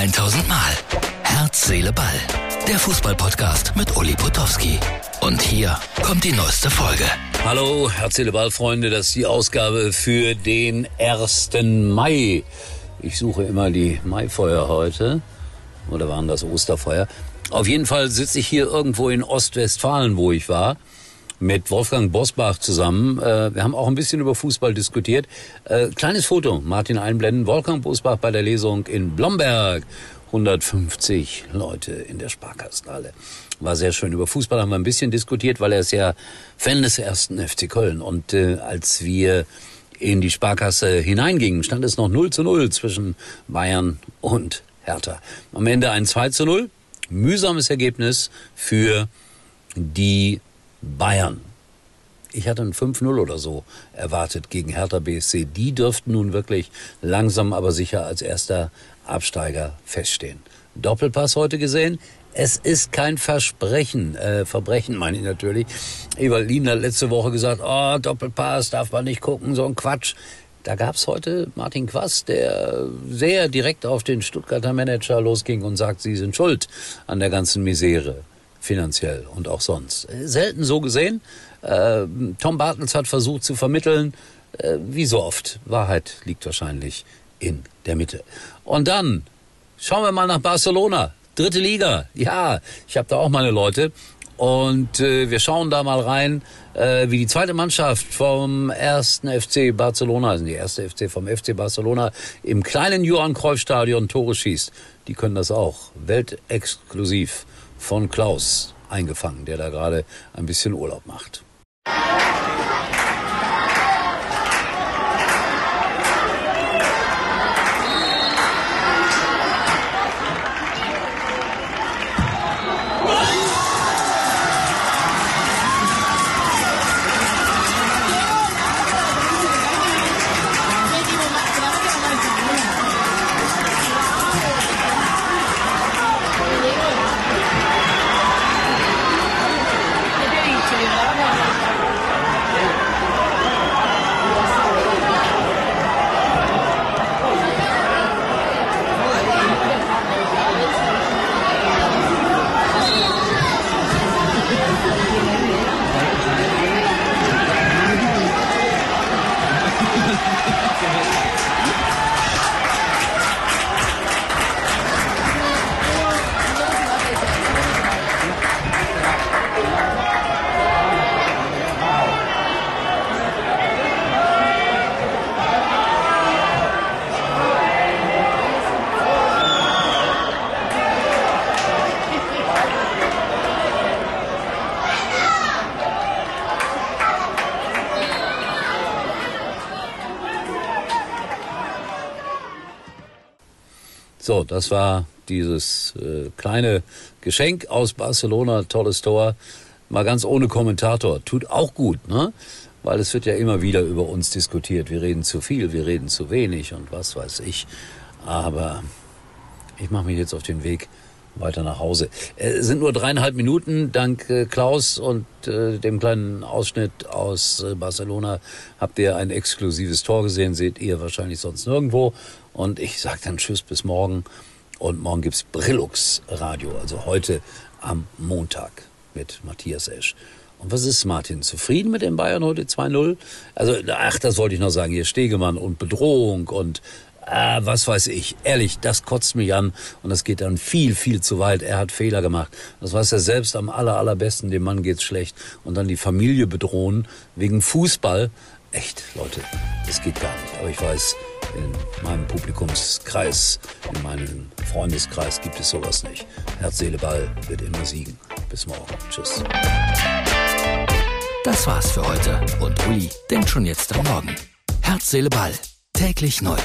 1000 Mal. Herz, Seele, Ball. Der Fußballpodcast mit Uli Potowski. Und hier kommt die neueste Folge. Hallo, Herz, Seele, Ball, Freunde. Das ist die Ausgabe für den 1. Mai. Ich suche immer die Maifeuer heute. Oder waren das Osterfeuer? Auf jeden Fall sitze ich hier irgendwo in Ostwestfalen, wo ich war mit Wolfgang Bosbach zusammen. Äh, wir haben auch ein bisschen über Fußball diskutiert. Äh, kleines Foto, Martin einblenden. Wolfgang Bosbach bei der Lesung in Blomberg. 150 Leute in der Sparkassenhalle. War sehr schön. Über Fußball haben wir ein bisschen diskutiert, weil er ist ja Fan des ersten FC Köln. Und äh, als wir in die Sparkasse hineingingen, stand es noch 0 zu 0 zwischen Bayern und Hertha. Am Ende ein 2 zu 0. Mühsames Ergebnis für die Bayern. Ich hatte ein 5-0 oder so erwartet gegen Hertha BSC. Die dürften nun wirklich langsam aber sicher als erster Absteiger feststehen. Doppelpass heute gesehen. Es ist kein Versprechen, äh, Verbrechen meine ich natürlich. Evalin hat letzte Woche gesagt, oh, Doppelpass darf man nicht gucken, so ein Quatsch. Da gab's heute Martin Quast, der sehr direkt auf den Stuttgarter Manager losging und sagt, sie sind schuld an der ganzen Misere finanziell und auch sonst. Selten so gesehen. Äh, Tom Bartels hat versucht zu vermitteln, äh, wie so oft. Wahrheit liegt wahrscheinlich in der Mitte. Und dann schauen wir mal nach Barcelona. Dritte Liga. Ja, ich habe da auch meine Leute. Und äh, wir schauen da mal rein, äh, wie die zweite Mannschaft vom ersten FC Barcelona, also die erste FC vom FC Barcelona, im kleinen Johann Cruyff Stadion Tore schießt. Die können das auch. Weltexklusiv von Klaus eingefangen, der da gerade ein bisschen Urlaub macht. So, das war dieses äh, kleine Geschenk aus Barcelona, tolles Tor. Mal ganz ohne Kommentator. Tut auch gut, ne? Weil es wird ja immer wieder über uns diskutiert. Wir reden zu viel, wir reden zu wenig und was weiß ich. Aber ich mache mich jetzt auf den Weg weiter nach Hause. Es äh, sind nur dreieinhalb Minuten. Dank äh, Klaus und äh, dem kleinen Ausschnitt aus Barcelona habt ihr ein exklusives Tor gesehen. Seht ihr wahrscheinlich sonst nirgendwo. Und ich sage dann Tschüss bis morgen. Und morgen gibt's Brillux Radio, also heute am Montag mit Matthias Esch. Und was ist Martin? Zufrieden mit den Bayern heute 2-0? Also, ach, das wollte ich noch sagen. Hier Stegemann und Bedrohung und äh, was weiß ich. Ehrlich, das kotzt mich an und das geht dann viel, viel zu weit. Er hat Fehler gemacht. Das weiß er selbst am aller, allerbesten. Dem Mann geht's schlecht. Und dann die Familie bedrohen wegen Fußball. Echt, Leute, das geht gar nicht. Aber ich weiß, in meinem Publikumskreis, in meinem Freundeskreis gibt es sowas nicht. Herz, Seele, Ball wird immer siegen. Bis morgen. Tschüss. Das war's für heute. Und Uli denkt schon jetzt am Morgen. Herz, Seele, Ball. Täglich neu.